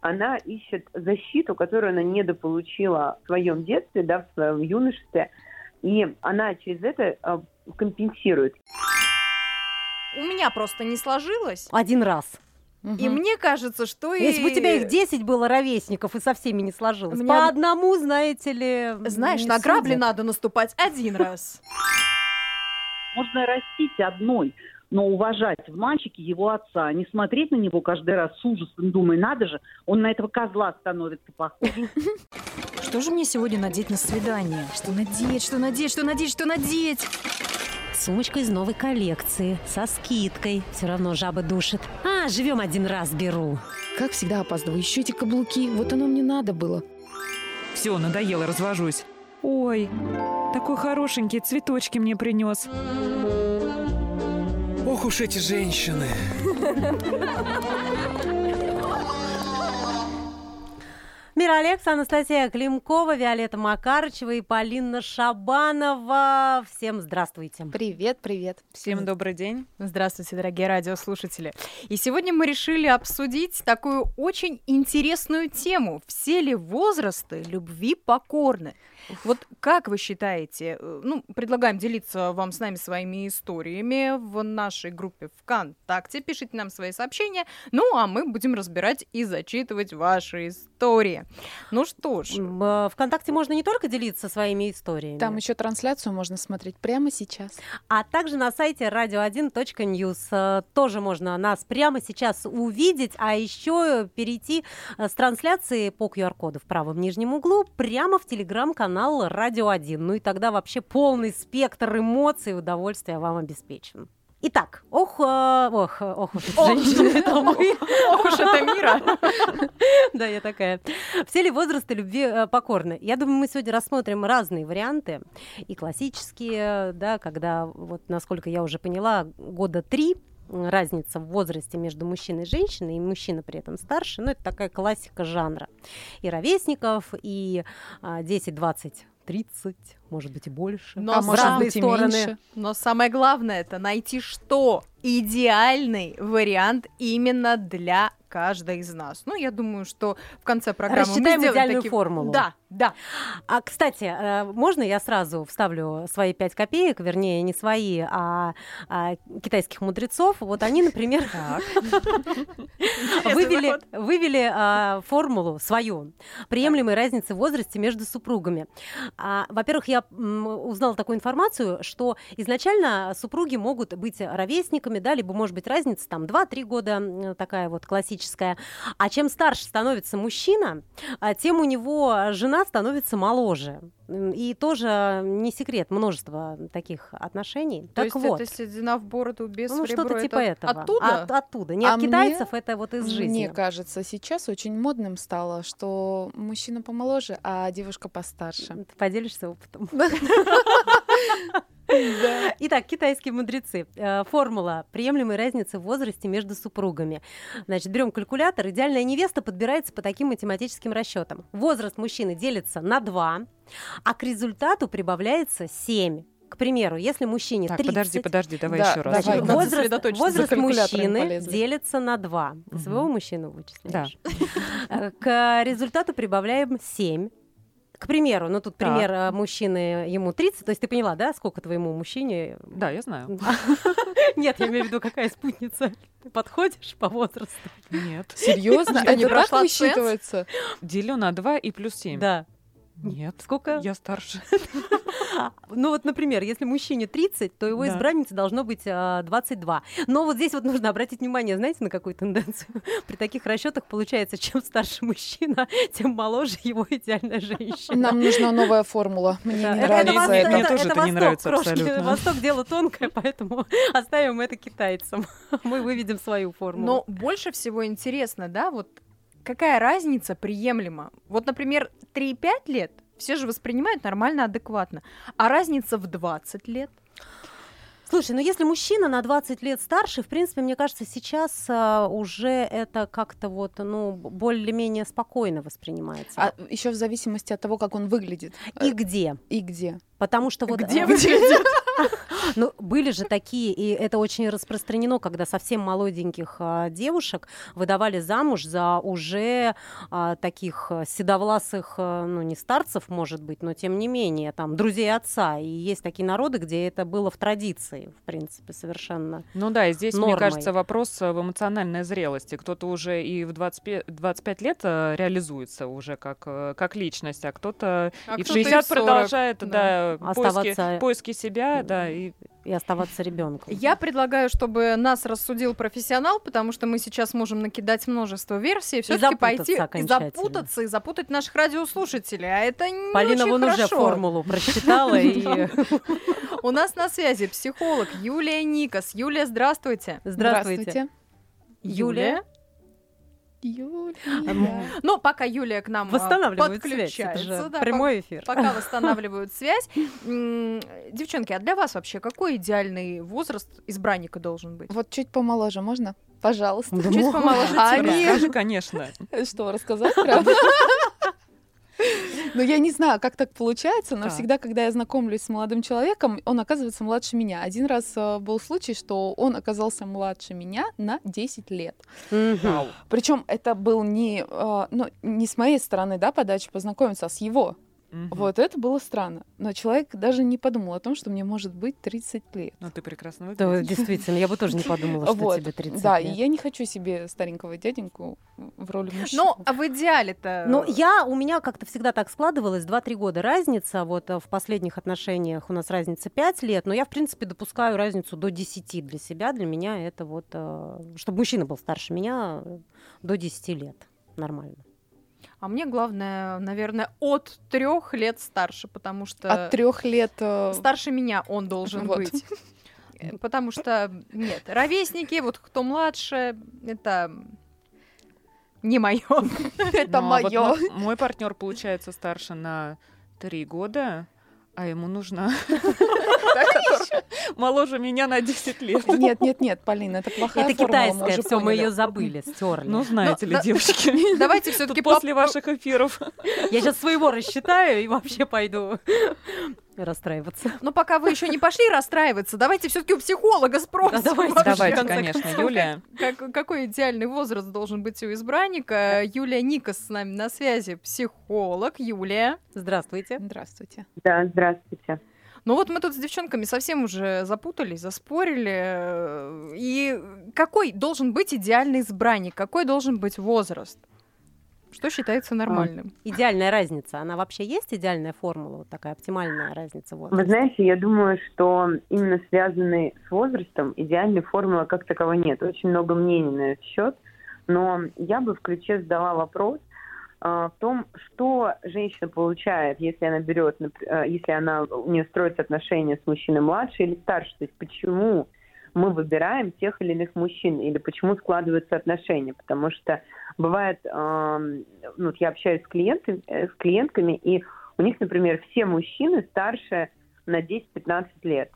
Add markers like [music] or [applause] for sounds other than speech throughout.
она ищет защиту, которую она недополучила в своем детстве, да, в своем юношестве, и она через это э, компенсирует. У меня просто не сложилось. Один раз. И мне кажется, что Если и... бы у тебя их 10 было ровесников и со всеми не сложилось. Меня- По одному, знаете ли, Знаешь, на грабли надо наступать один раз. Можно растить одной, но уважать в мальчике его отца, а не смотреть на него каждый раз с ужасом, думая, надо же, он на этого козла становится похож. [laughs] Что же мне сегодня надеть на свидание? Что надеть, что надеть, что надеть, что надеть? Сумочка из новой коллекции, со скидкой. Все равно жаба душит. А, живем один раз, беру. Как всегда опаздываю. Еще эти каблуки. Вот оно мне надо было. Все, надоело, развожусь. Ой, такой хорошенький, цветочки мне принес. Ох уж эти женщины. Мира Алекс, Анастасия Климкова, Виолетта Макарычева и Полина Шабанова. Всем здравствуйте. Привет, привет. Всем добрый день. Здравствуйте, дорогие радиослушатели. И сегодня мы решили обсудить такую очень интересную тему. Все ли возрасты любви покорны? Вот как вы считаете, э, ну, предлагаем делиться вам с нами своими историями в нашей группе ВКонтакте. Пишите нам свои сообщения, ну, а мы будем разбирать и зачитывать ваши истории. Ну что ж, э, Вконтакте можно не только делиться своими историями, Там еще трансляцию можно смотреть прямо сейчас. а также на сайте radio1.news. Э, Тоже можно нас прямо сейчас увидеть, а еще перейти с трансляции по QR-коду в правом нижнем углу прямо в телеграм-канал Радио 1. Ну и тогда вообще полный спектр эмоций и удовольствия вам обеспечен. Итак, ох, э, ох, ох, уж женщины, это мы. [laughs] ох уж это мира. [laughs] Да, я такая. Все ли возрасты любви э, покорны? Я думаю, мы сегодня рассмотрим разные варианты. И классические, да, когда, вот насколько я уже поняла, года три разница в возрасте между мужчиной и женщиной, и мужчина при этом старше, ну, это такая классика жанра. И ровесников, и а, 10, 20, 30, может быть, и больше. Но а может быть и стороны. меньше. Но самое главное это найти что? Идеальный вариант именно для каждой из нас. Ну, я думаю, что в конце программы мы Рассчитаем сделаем идеальную такие- формулу. Да, да. А, кстати, э, можно я сразу вставлю свои пять копеек, вернее, не свои, а, а китайских мудрецов? Вот они, например, [laughs] вывели, вывели а, формулу свою приемлемой разницы в возрасте между супругами. А, во-первых, я м, узнала такую информацию, что изначально супруги могут быть ровесниками, да, либо может быть разница там 2-3 года, такая вот классическая. А чем старше становится мужчина, а, тем у него жена становится моложе. И тоже не секрет, множество таких отношений. То так есть вот. это седина в бороду без Ну, что-то это типа этого. Оттуда? От- оттуда. Не А от мне- китайцев, это вот из жизни. Мне кажется, сейчас очень модным стало, что мужчина помоложе, а девушка постарше. Ты поделишься опытом. [laughs] Итак, китайские мудрецы. Э, Формула приемлемой разницы в возрасте между супругами. Значит, берем калькулятор. Идеальная невеста подбирается по таким математическим расчетам. Возраст мужчины делится на 2, а к результату прибавляется 7. К примеру, если мужчине Так, 30... подожди, подожди, давай Да, еще раз. давай, возраст, возраст мужчины полезли. делится на 2. Ты Мгм. своего мужчину вычисляешь? Э, К результату прибавляем 7. К примеру, ну тут Так. пример э, мужчины, ему 30, то есть ты поняла, да, сколько твоему мужчине? Да, я знаю. [laughs] Нет, я имею в виду, какая спутница. Ты подходишь по возрасту? Нет. Серьезно? Это так высчитывается? Делю на 2 и плюс 7. Да. Нет. Сколько? Я старше. [laughs] Ну вот, например, если мужчине 30, то его Да. избраннице должно быть а, 22. Но вот здесь вот нужно обратить внимание, знаете, на какую тенденцию? [laughs] При таких расчетах получается, чем старше мужчина, [laughs] тем моложе его идеальная женщина. Нам нужна новая формула. Мне Да, не это- нравится это, Мне это, тоже это это не Восток, нравится крошки. абсолютно. Восток дело тонкое, поэтому оставим это китайцам. Мы выведем свою формулу. Но больше всего интересно, да, вот какая разница приемлема? Вот, например, 3-5 лет все же воспринимают нормально, адекватно. А разница в 20 лет? Слушай, ну если мужчина на 20 лет старше, в принципе, мне кажется, сейчас а, уже это как-то вот, ну, более-менее спокойно воспринимается. А еще в зависимости от того, как он выглядит И где? и где. Потому что вот... Где э, выглядит? [laughs] [laughs] Ну, были же такие, и это очень распространено, когда совсем молоденьких а, девушек выдавали замуж за уже а, таких а, седовласых, а, ну, не старцев, может быть, но тем не менее, там, друзей отца. И есть такие народы, где это было в традиции, в принципе, совершенно. Ну да, и здесь, мне нормой. кажется, вопрос э, в эмоциональной зрелости. Кто-то уже и в 25, 25 лет э, реализуется уже как, э, как личность, а кто-то А и в кто-то и в 60 40, продолжает да. да. поиски, Оставаться- поиски себя, да, и И оставаться ребенком. Я предлагаю, чтобы нас рассудил профессионал, потому что мы сейчас можем накидать множество версий, все-таки запутаться пойти и запутаться и запутать наших радиослушателей. А это не Полина очень вон уже хорошо. формулу прочитала и [laughs] У нас на связи психолог Юлия Никас. Юлия, здравствуйте. здравствуйте. Юлия. Юлия. Ну, пока Юлия к нам а, Восстанавливают связь. Это подключается, же да, прямой эфир. пока [laughs] восстанавливают связь. Девчонки, а для вас вообще какой идеальный возраст избранника должен быть? Вот чуть помоложе можно? Пожалуйста. Да Чуть мо- помоложе А тебя. они- расскажи, конечно. Что, рассказать, правда? [laughs] [laughs] Ну, я не знаю, как так получается, но всегда, когда я знакомлюсь с молодым человеком, он оказывается младше меня. Один раз э, был случай, что он оказался младше меня на 10 лет. Причем это был не, э, ну, не с моей стороны, да, подачи познакомиться, а с его. Мгм. Вот это было странно. Но человек даже не подумал о том, что мне может быть 30 лет. Ну, ты прекрасно Да, выглядишь. действительно, я бы тоже не подумала, что Вот. тебе 30 Да, лет. и я не хочу себе старенького дяденьку в роли мужчины. Ну, а в идеале-то... Ну, я, у меня как-то всегда так складывалось, 2-3 года разница, вот э, в последних отношениях у нас разница 5 лет, но я, в принципе, допускаю разницу до 10 для себя, для меня это вот, э, чтобы мужчина был старше меня э, до 10 лет, нормально. А мне главное, наверное, от трех лет старше, потому что... От трех лет... э, Старше меня он должен Вот. быть. Э, Потому что, нет, ровесники, вот кто младше, это не мое. [laughs] Это Ну, а мое. мой- Мой партнер, получается, старше на три года, а ему нужно [laughs] [laughs] моложе меня на 10 лет. [laughs] Нет, нет, нет, Полина, это плохая это китайская, все, мы ее забыли, стерли. Ну, знаете Ну, ли, девочки, [laughs] Давайте все-таки после ваших эфиров. я сейчас своего рассчитаю и вообще пойду расстраиваться. Но пока вы еще не пошли расстраиваться, давайте все-таки у психолога спросим. Да, давайте, вообще, Давайте, конечно, концов, Юлия. как- какой идеальный возраст должен быть у избранника? Юлия Никас с нами на связи, психолог. Юлия. Здравствуйте. Здравствуйте. Да, здравствуйте. Ну вот мы тут с девчонками совсем уже запутались, заспорили. И какой должен быть идеальный избранник? Какой должен быть возраст? Что считается нормальным? Идеальная разница, она вообще есть идеальная формула, вот такая оптимальная разница? Вот. Вы знаете, я думаю, что именно связанный с возрастом идеальной формулы как таковой нет. Очень много мнений на этот счет. Но я бы в ключе задала вопрос а, в том, что женщина получает, если она берет, э, если она у нее строятся отношения с мужчиной младше или старше. То есть почему мы выбираем тех или иных мужчин, или почему складываются отношения. Потому что бывает, ну, я общаюсь с, клиентами, э, с клиентками, и у них, например, все мужчины старше на 10-15 лет.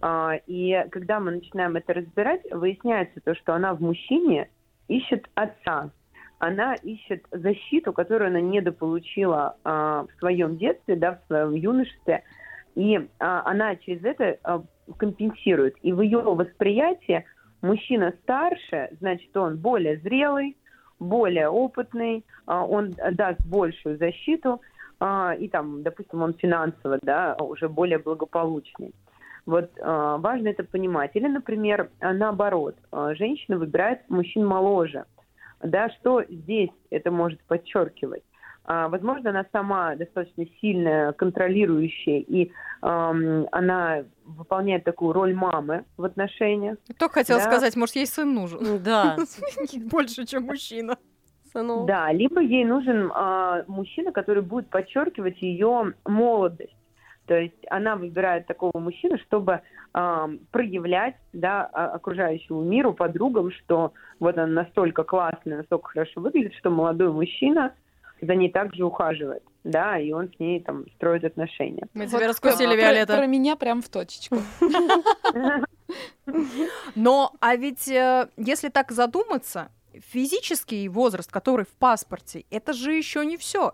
А, И когда мы начинаем это разбирать, выясняется то, что она в мужчине ищет отца. Она ищет защиту, которую она недополучила а, в своем детстве, да, в своем юношестве. И а, она через это а, компенсирует. И в ее восприятии мужчина старше, значит, он более зрелый, более опытный, а, он даст большую защиту, а, и там, допустим, он финансово, да, уже более благополучный. Вот а, важно это понимать. Или, например, наоборот, а, женщина выбирает мужчин моложе. Да, что здесь это может подчеркивать? А, возможно, она сама достаточно сильная, контролирующая, и ам, она выполняет такую роль мамы в отношениях. Только хотела Да. сказать, может, ей сын нужен. [laughs] Да, Больше, чем мужчина. Да, либо ей нужен а, мужчина, который будет подчеркивать ее молодость. То есть она выбирает такого мужчину, чтобы ам, проявлять да, а- окружающему миру, подругам, что вот она настолько классная, настолько хорошо выглядит, что молодой мужчина за ней также ухаживает, да, и он с ней там строит отношения. Мы Вот тебя раскусили, про- Виолетта. Про меня прям в точечку. [laughs] Но, а ведь э, если так задуматься, физический возраст, который в паспорте, это же еще не все.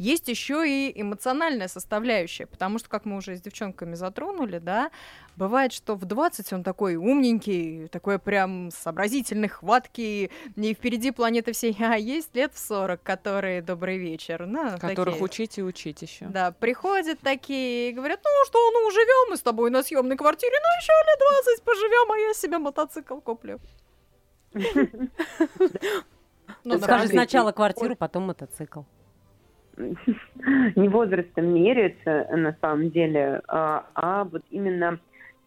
Есть еще и эмоциональная составляющая, потому что, как мы уже с девчонками затронули, да, бывает, что в 20 он такой умненький, такой прям сообразительный, хваткий, и впереди планеты всей, [laughs] а есть лет в 40, которые добрый вечер. Ну, Которых такие. учить и учить еще. Да, приходят такие и говорят, ну что, ну живем мы с тобой на съемной квартире, ну еще лет 20 поживем, а я себе мотоцикл куплю. [laughs] Ну, Скажи сначала квартиру, потом мотоцикл. Не возрастом меряется на самом деле, а, а вот именно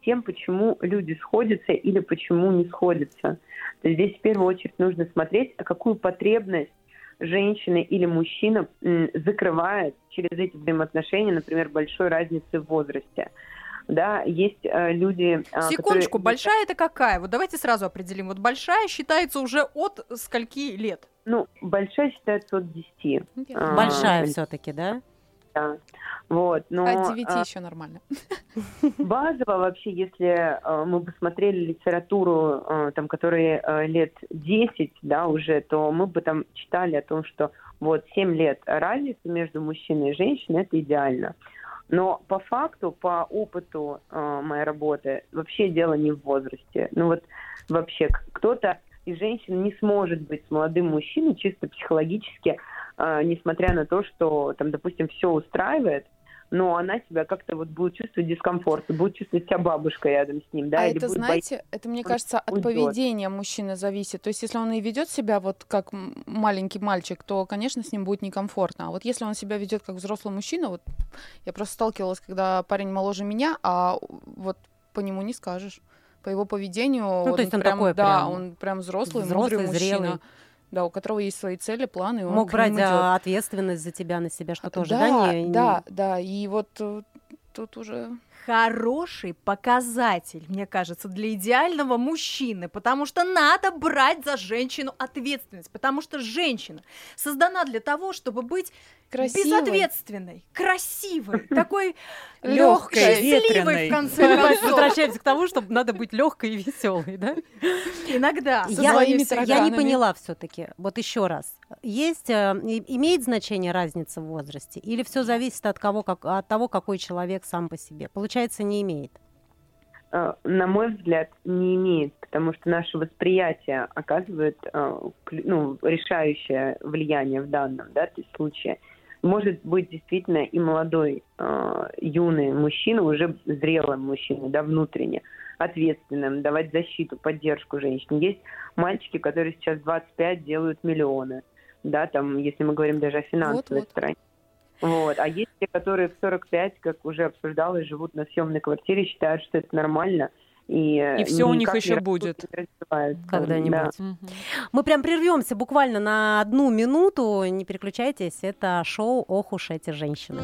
тем, почему люди сходятся или почему не сходятся. То есть здесь в первую очередь нужно смотреть, а какую потребность женщина или мужчина закрывает через эти взаимоотношения, например, большой разницы в возрасте. Да, есть э, люди, а, Секундочку, которые- большая это какая? Вот давайте сразу определим. Вот большая считается уже от скольки лет? Ну, большая считается от 10. А, Большая э, все-таки, да? да. Вот, но, От 9 а, еще нормально. [laughs] Базово вообще, если э, мы посмотрели литературу, э, там, которой э, лет 10, да, уже, то мы бы там читали о том, что вот 7 лет разницы между мужчиной и женщиной это идеально. Но по факту, по опыту э, моей работы, вообще дело не в возрасте. Ну вот вообще кто-то из женщин не сможет быть с молодым мужчиной чисто психологически, э, несмотря на то, что там, допустим, все устраивает, но она себя как-то вот будет чувствовать дискомфорт, будет чувствовать себя бабушкой рядом с ним, да, а или это, будет знаете, это, мне кажется, от уйдет. поведения мужчины зависит. То есть, если он и ведет себя вот как маленький мальчик, то, конечно, с ним будет некомфортно. А вот если он себя ведет как взрослый мужчина, вот я просто сталкивалась, когда парень моложе меня, а вот по нему не скажешь. По его поведению, Ну, то есть он прям, такой да, прям он прям взрослый, взрослый, мудрый мужчина. Да, у которого есть свои цели, планы, Мог брать идёт. а, ответственность за тебя на себя, что тоже, да, да? не- не- да, да, и вот э, тут уже Хороший показатель, мне кажется, для идеального мужчины, потому что надо брать за женщину ответственность, потому что женщина создана для того, чтобы быть красивый. безответственной, красивой, [laughs] такой Лёгкой, счастливой в конце концов. Возвращаемся к тому, чтобы надо быть легкой и веселой, да? Иногда. Я, я не поняла все-таки. Вот еще раз. Есть, э, имеет значение разница в возрасте? Или все зависит от, кого, как, от того, какой человек сам по себе? Получается, не имеет. Э, на мой взгляд, не имеет, потому что наше восприятие оказывает э, ну, решающее влияние в данном да, то есть случае. Может быть действительно и молодой, э, юный мужчина, уже зрелым мужчиной, да, внутренне, ответственным, давать защиту, поддержку женщине. Есть мальчики, которые сейчас 25 делают миллионы, да, там, если мы говорим даже о финансовой Вот-вот. стороне. Вот. А есть те, которые в 45, как уже обсуждалось, живут на съемной квартире, считают, что это нормально. И, э, И всё у них еще будет. развиваются. Когда-нибудь. Да. Мы прям прервемся буквально на одну минуту. Не переключайтесь. Это шоу «Ох уж эти женщины».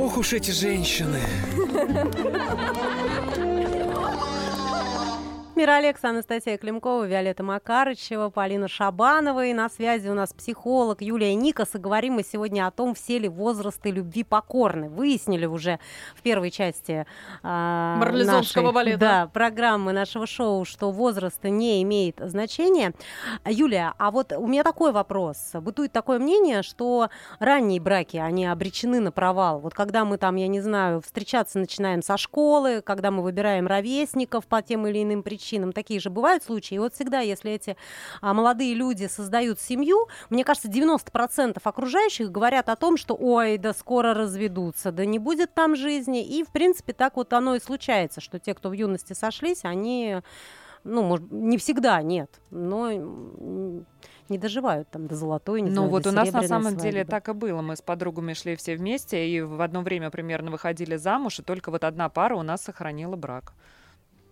Ох уж эти женщины. [laughs] Мира Алекс, Анастасия Климкова, Виолетта Макарычева, Полина Шабанова. И на связи у нас психолог Юлия Никас. И говорим мы сегодня о том, все ли возрасты любви покорны. Выяснили уже в первой части Марлезонского нашей, балета. Да, программы нашего шоу, что возраст не имеет значения. Юлия, а вот у меня такой вопрос. Бытует такое мнение, что ранние браки, они обречены на провал. Вот когда мы там, я не знаю, встречаться начинаем со школы, когда мы выбираем ровесников по тем или иным причинам, такие же бывают случаи. И вот всегда, если эти а, молодые люди создают семью, мне кажется, 90% окружающих говорят о том, что ой, да скоро разведутся, да не будет там жизни. И, в принципе, так вот оно и случается, что те, кто в юности сошлись, они ну, может, не всегда, нет, но не доживают там до золотой, не Ну знаю, вот у нас на самом деле свадьбы. так и было. Мы с подругами шли все вместе и в одно время примерно выходили замуж, и только вот одна пара у нас сохранила брак.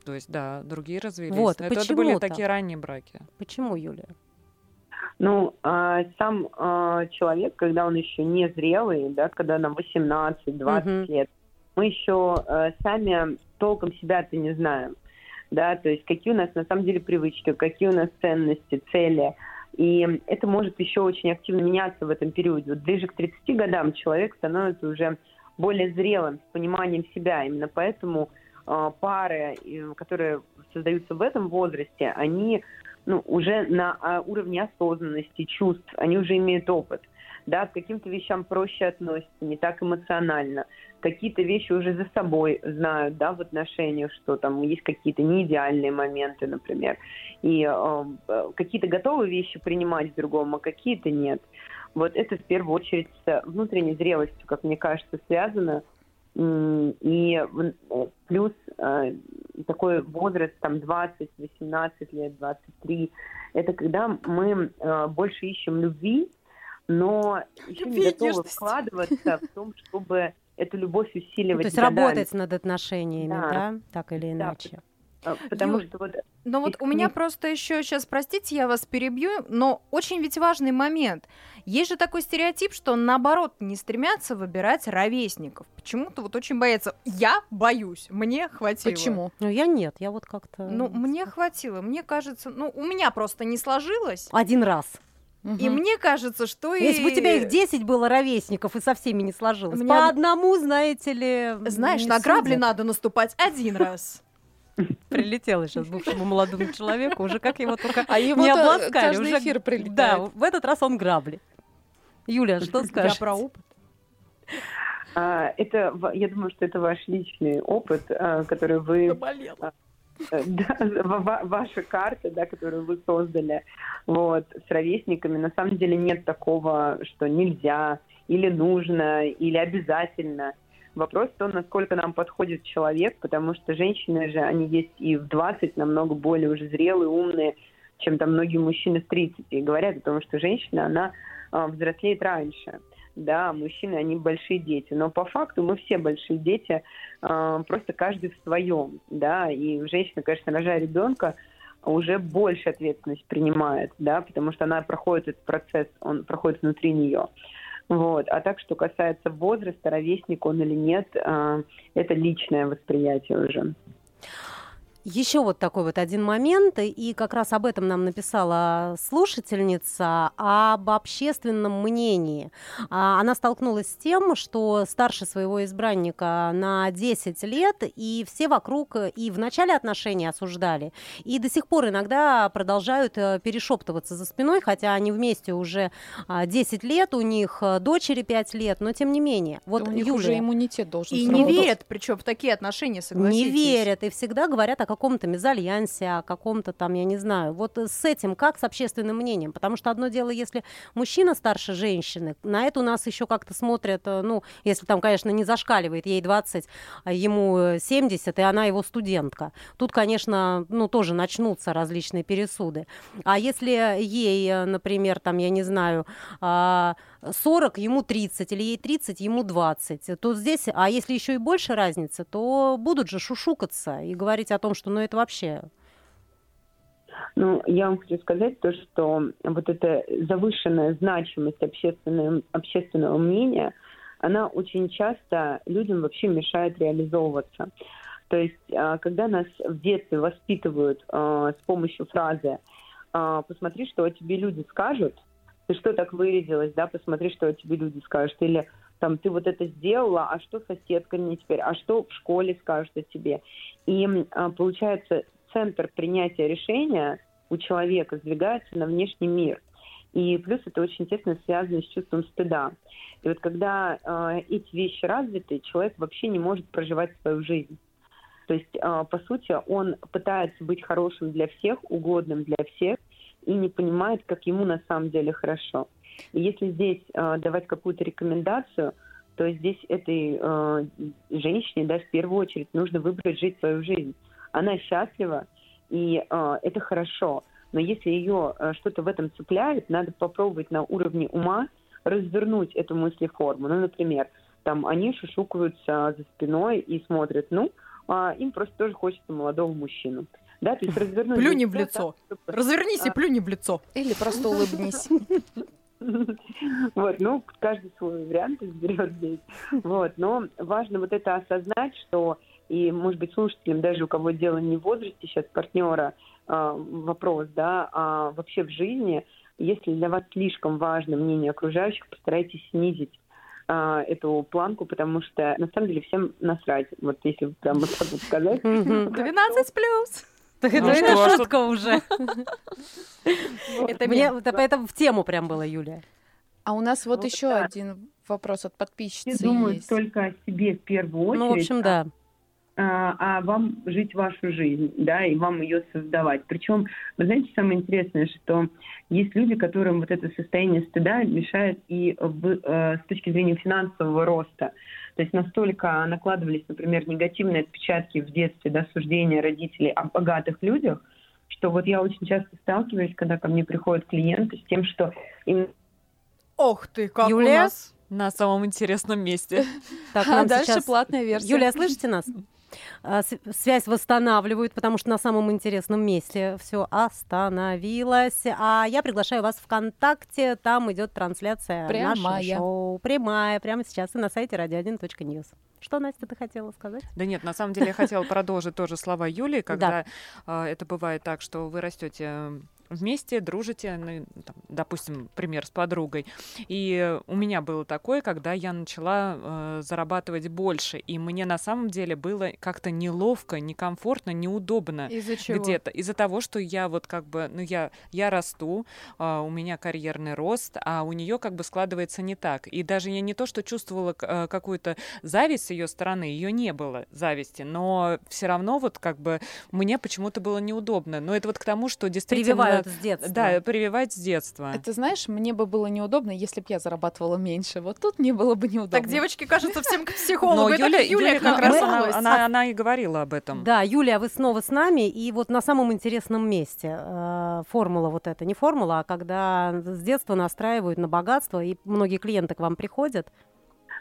То есть, да, другие развелись. Вот, Но это, это почему были так? такие ранние браки. Почему, Юлия? Ну, а, сам а, человек, когда он еще не зрелый, да, когда нам 18-20 Мгм. лет, мы еще э, сами толком себя-то не знаем. Да, то есть какие у нас на самом деле привычки, какие у нас ценности, цели. И это может еще очень активно меняться в этом периоде. Вот ближе к 30 годам человек становится уже более зрелым, с пониманием себя. Именно поэтому пары, э, которые создаются в этом возрасте, они ну, уже на а, уровне осознанности, чувств, они уже имеют опыт. да, к каким-то вещам проще относятся, не так эмоционально. Какие-то вещи уже за собой знают, да, в отношениях, что там есть какие-то неидеальные моменты, например. И э, какие-то готовые вещи принимать в другом, а какие-то нет. Вот это в первую очередь с внутренней зрелостью, как мне кажется, связано. И э, плюс э, такой возраст, там 20, 18 лет, 23, это когда мы э, больше ищем любви, но еще не готовы вкладываться в том, чтобы эту любовь усиливать. Ну, то есть работать над отношениями, да, да? так или иначе. Да. Потому Юль, что вот... Но вот у меня просто еще сейчас, простите, я вас перебью, но очень ведь важный момент. Есть же такой стереотип, что наоборот не стремятся выбирать ровесников. Почему-то вот очень боятся. Я боюсь, мне хватило. Почему? Ну я нет, я вот как-то... Ну мне хватило, мне кажется, ну у меня просто не сложилось. Один раз. И мне кажется, что Если и... бы у тебя их 10 было ровесников и со всеми не сложилось. Мне... По одному, знаете ли. Знаешь, на грабли надо наступать один раз. [laughs] Прилетело сейчас бывшему молодому человеку, уже как его только а его не обласкали. Каждый уже... эфир прилетает. Да, в этот раз он грабли. Юля, что скажешь? Я про опыт. А, это, я думаю, что это ваш личный опыт, а, который вы... Заболела. А, [laughs] да, ваша карта, да, которую вы создали вот, с ровесниками. На самом деле нет такого, что нельзя или нужно, или обязательно. Вопрос в том, насколько нам подходит человек, потому что женщины же, они есть и в 20 намного более уже зрелые, умные, чем там многие мужчины в 30. И говорят о том, что женщина, она э, взрослеет раньше. Да, мужчины, они большие дети. Но по факту мы все большие дети, э, просто каждый в своем. Да, и женщина, конечно, рожая ребенка, уже больше ответственность принимает, да, потому что она проходит этот процесс, он проходит внутри нее. Вот. А так, что касается возраста, ровесник он или нет, а, это личное восприятие уже. Еще вот такой вот один момент, и как раз об этом нам написала слушательница, об общественном мнении. А, она столкнулась с тем, что старше своего избранника на 10 лет, и все вокруг и в начале отношений осуждали, и до сих пор иногда продолжают э, перешептываться за спиной, хотя они вместе уже 10 а, лет, у них э, дочери 5 лет, но тем не менее. Вот у них Юлия, уже иммунитет должен И сработать. не верят, причем в такие отношения, согласитесь. Не верят, и всегда говорят о каком-то мезальянсе, о каком-то там, я не знаю. Вот с этим как с общественным мнением? Потому что одно дело, если мужчина старше женщины, на это у нас еще как-то смотрят, э, ну, если там, конечно, не зашкаливает, ей 20, а ему 70, и она его студентка. Тут, конечно, ну, тоже начнутся различные пересуды. А если ей, э, например, там, я не знаю, 40, а, ему 30, или ей 30, ему 20, то здесь, а если еще и больше разницы, то будут же шушукаться и говорить о том, что ну это вообще ну, я вам хочу сказать то, что вот эта завышенная значимость общественного, общественного мнения, она очень часто людям вообще мешает реализовываться. То есть, а, когда нас в детстве воспитывают а, с помощью фразы а, «посмотри, что о тебе люди скажут», ты что так вырядилась, да, посмотри, что о тебе люди скажут, или там ты вот это сделала, а что соседка мне теперь, а что в школе скажут о тебе. И получается, центр принятия решения у человека сдвигается на внешний мир. И плюс это очень тесно связано с чувством стыда. И вот когда э, эти вещи развиты, человек вообще не может проживать свою жизнь. То есть, э, по сути, он пытается быть хорошим для всех, угодным для всех, и не понимает, как ему на самом деле хорошо. Если здесь э, давать какую-то рекомендацию, то здесь этой э, женщине, да, в первую очередь нужно выбрать жить свою жизнь. Она счастлива, и э, это хорошо. Но если ее э, что-то в этом цепляет, надо попробовать на уровне ума развернуть эту мыслеформу. Ну, например, там они шушукаются за спиной и смотрят, ну, а им просто тоже хочется молодого мужчину. Да, то есть [laughs] развернуть... Плюни в лицо. Развернись и а. плюни в лицо. Или просто [laughs] улыбнись. [laughs] Вот, ну, каждый свой вариант изберет здесь. Вот, но важно вот это осознать, что и, может быть, слушателям, даже у кого дело не в возрасте сейчас партнера, э, вопрос, да, а вообще в жизни, если для вас слишком важно мнение окружающих, постарайтесь снизить э, эту планку, потому что на самом деле всем насрать, вот если прям вот так вот сказать. 12 плюс! Ну, это что, [laughs] шутка уже. Это мне, это в тему прям было, Юлия. А у нас вот Вот еще да. один вопрос от Все подписчицы думают есть. только о себе в первую очередь, Ну, в общем, да. А, а вам жить вашу жизнь, да, и вам ее создавать. Причем, вы знаете, самое интересное, что есть люди, которым вот это состояние стыда мешает и в- э, с точки зрения финансового роста. То есть настолько накладывались, например, негативные отпечатки в детстве, да, суждения родителей о богатых людях, что вот я очень часто сталкиваюсь, когда ко мне приходят клиенты с тем, что им Ох ты, как Юлия? у нас. На самом интересном месте. [laughs] Так, А дальше сейчас- платная версия. Юлия, слышите нас? [laughs] А, Связь восстанавливают, потому что на самом интересном месте все остановилось. А я приглашаю вас ВКонтакте, там идет трансляция нашего Прямая. шоу. Прямая, прямо сейчас и на сайте radio1.news. Что, Настя, ты хотела сказать? Да нет, на самом деле я хотела [laughs] продолжить тоже слова Юлии, когда а, это бывает так, что вы растете вместе, дружите, ну, там, допустим, пример с подругой. И у меня было такое, когда я начала э, зарабатывать больше, и мне на самом деле было как-то неловко, некомфортно, неудобно Из-за чего? где-то из-за того, что я вот как бы, ну я я расту, а, у меня карьерный рост, а у нее как бы складывается не так. И даже я не то, что чувствовала э, какую-то зависть с ее стороны, ее не было зависти, но все равно вот как бы мне почему-то было неудобно. Но это вот к тому, что действительно Прививают с детства. да, прививать с детства. Это знаешь, мне бы было неудобно, если бы я зарабатывала меньше. Вот тут мне было бы неудобно. Так девочки, кажется, всем к психологу. Но Это Юля, Юлия Юля как как раз она, она, она и говорила об этом. Да, Юлия, вы снова с нами, и вот на самом интересном месте э, формула вот эта, не формула, а когда с детства настраивают на богатство, и многие клиенты к вам приходят.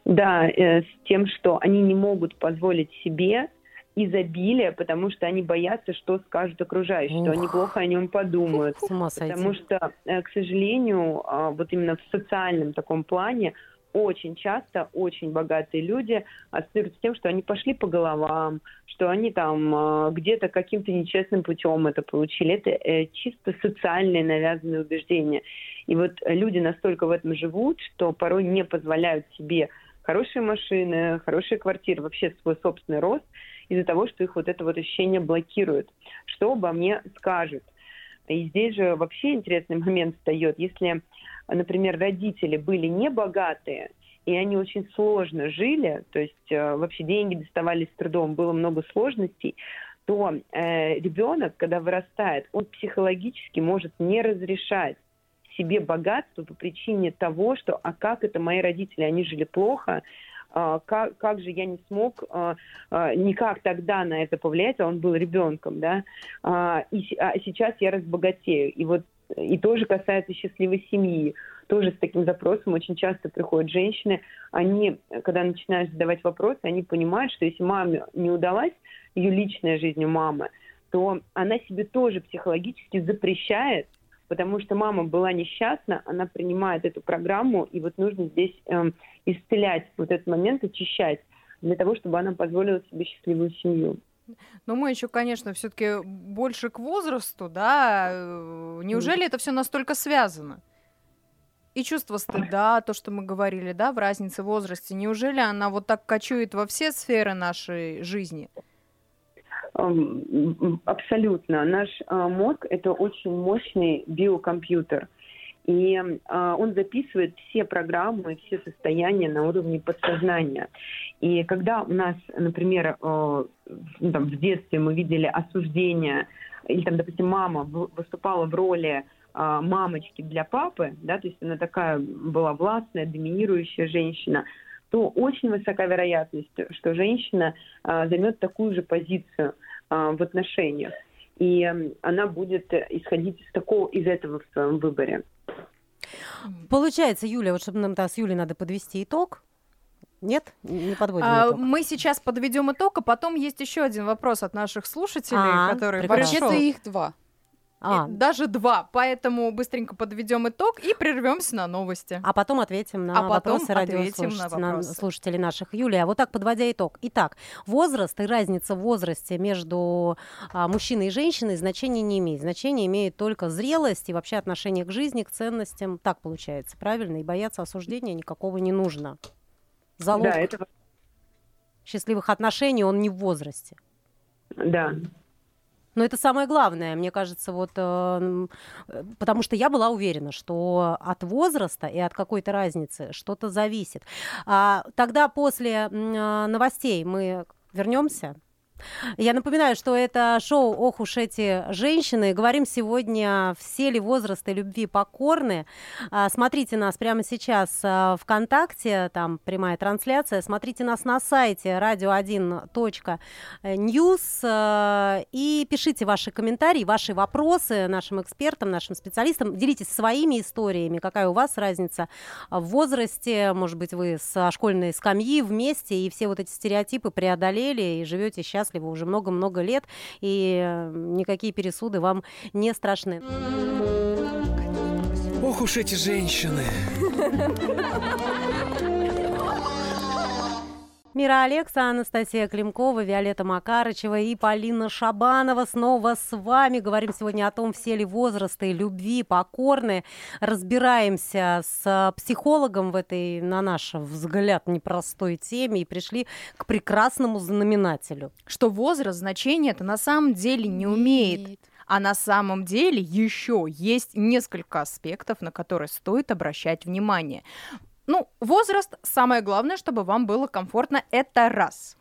Да, э, с тем, что они не могут позволить себе изобилие, потому что они боятся, что скажут окружающие, что они Ух. плохо о нем подумают. С ума сойти. Потому что, э, к сожалению, а, вот именно в социальном таком плане очень часто очень богатые люди ассоциируются с тем, что они пошли по головам, что они там а, где-то каким-то нечестным путем это получили. Это э, чисто социальные навязанные убеждения. И вот люди настолько в этом живут, что порой не позволяют себе хорошие машины, хорошие квартиры, вообще свой собственный рост из-за того, что их вот это вот ощущение блокирует. Что обо мне скажут? И здесь же вообще интересный [laughs] момент встает. Если, например, родители были не богатые, и они очень сложно жили, то есть э, вообще деньги доставались с трудом, было много сложностей, то э, ребенок, когда вырастает, он психологически может не разрешать себе богатство по причине того, что а как это мои родители, они жили плохо, как, как же я не смог а, а, никак тогда на это повлиять, а он был ребенком, да, а, и а сейчас я разбогатею. И вот и тоже касается счастливой семьи. Тоже с таким запросом очень часто приходят женщины. Они, когда начинаешь задавать вопросы, они понимают, что если маме не удалась ее личная жизнь у мамы, то она себе тоже психологически запрещает, потому что мама была несчастна, она принимает эту программу, и вот нужно здесь эм, исцелять вот этот момент, очищать, для того, чтобы она позволила себе счастливую семью. Но мы еще, конечно, все-таки больше к возрасту, да. э, Неужели это все настолько связано? И чувство стыда, то, что мы говорили, да, в разнице в возрасте, неужели она вот так кочует во все сферы нашей жизни? Абсолютно. Наш э, мозг – это очень мощный биокомпьютер. И э, он записывает все программы, все состояния на уровне подсознания. И когда у нас, например, э, там, в детстве мы видели осуждение, или там, допустим, мама выступала в роли а, мамочки для папы, да, то есть она такая была властная, доминирующая женщина, то очень высока вероятность, что женщина а, займет такую же позицию а, в отношениях. И она будет исходить из такого, из этого в своем выборе. Получается, Юля, вот чтобы нам да, с Юлей надо подвести итог. Нет? Не подводим А, итог. мы сейчас подведем итог, а потом есть еще один вопрос от наших слушателей, А, который прекрасно. пришел. Вообще-то их два. А, И Даже два, поэтому быстренько подведем итог и прервемся на новости. а потом ответим на А потом вопросы радиослушателей на- вопросы. слушателей наших. Юлия, вот так подводя итог. Итак, возраст и разница в возрасте между а, мужчиной и женщиной значения не имеет. Значение имеет только зрелость и вообще отношение к жизни, к ценностям. Так получается, правильно? И бояться осуждения никакого не нужно. Залог Да, это счастливых отношений, он не в возрасте. да. Но это самое главное, мне кажется, вот, э, потому что я была уверена, что от возраста и от какой-то разницы что-то зависит. А, тогда после э, новостей мы вернемся. Я напоминаю, что это шоу «Ох уж эти женщины». Говорим сегодня «Все ли возрасты любви покорны?». А, смотрите нас прямо сейчас а, ВКонтакте, там прямая трансляция. Смотрите нас на сайте radio1.news а, и пишите ваши комментарии, ваши вопросы нашим экспертам, нашим специалистам. Делитесь своими историями, какая у вас разница в возрасте. Может быть, вы с школьной скамьи вместе и все вот эти стереотипы преодолели и живете счастливо счастливы уже много-много лет, и э, никакие пересуды вам не страшны. Ох уж эти женщины! [laughs] Мира Алекса, Анастасия Климкова, Виолетта Макарычева и Полина Шабанова снова с вами. Говорим сегодня о том, все ли возрасты любви покорны. Разбираемся с психологом в этой, на наш взгляд, непростой теме и пришли к прекрасному знаменателю. Что возраст значения это на самом деле не умеет. А на самом деле еще есть несколько аспектов, на которые стоит обращать внимание. Ну, возраст, самое главное, чтобы вам было комфортно, это раз.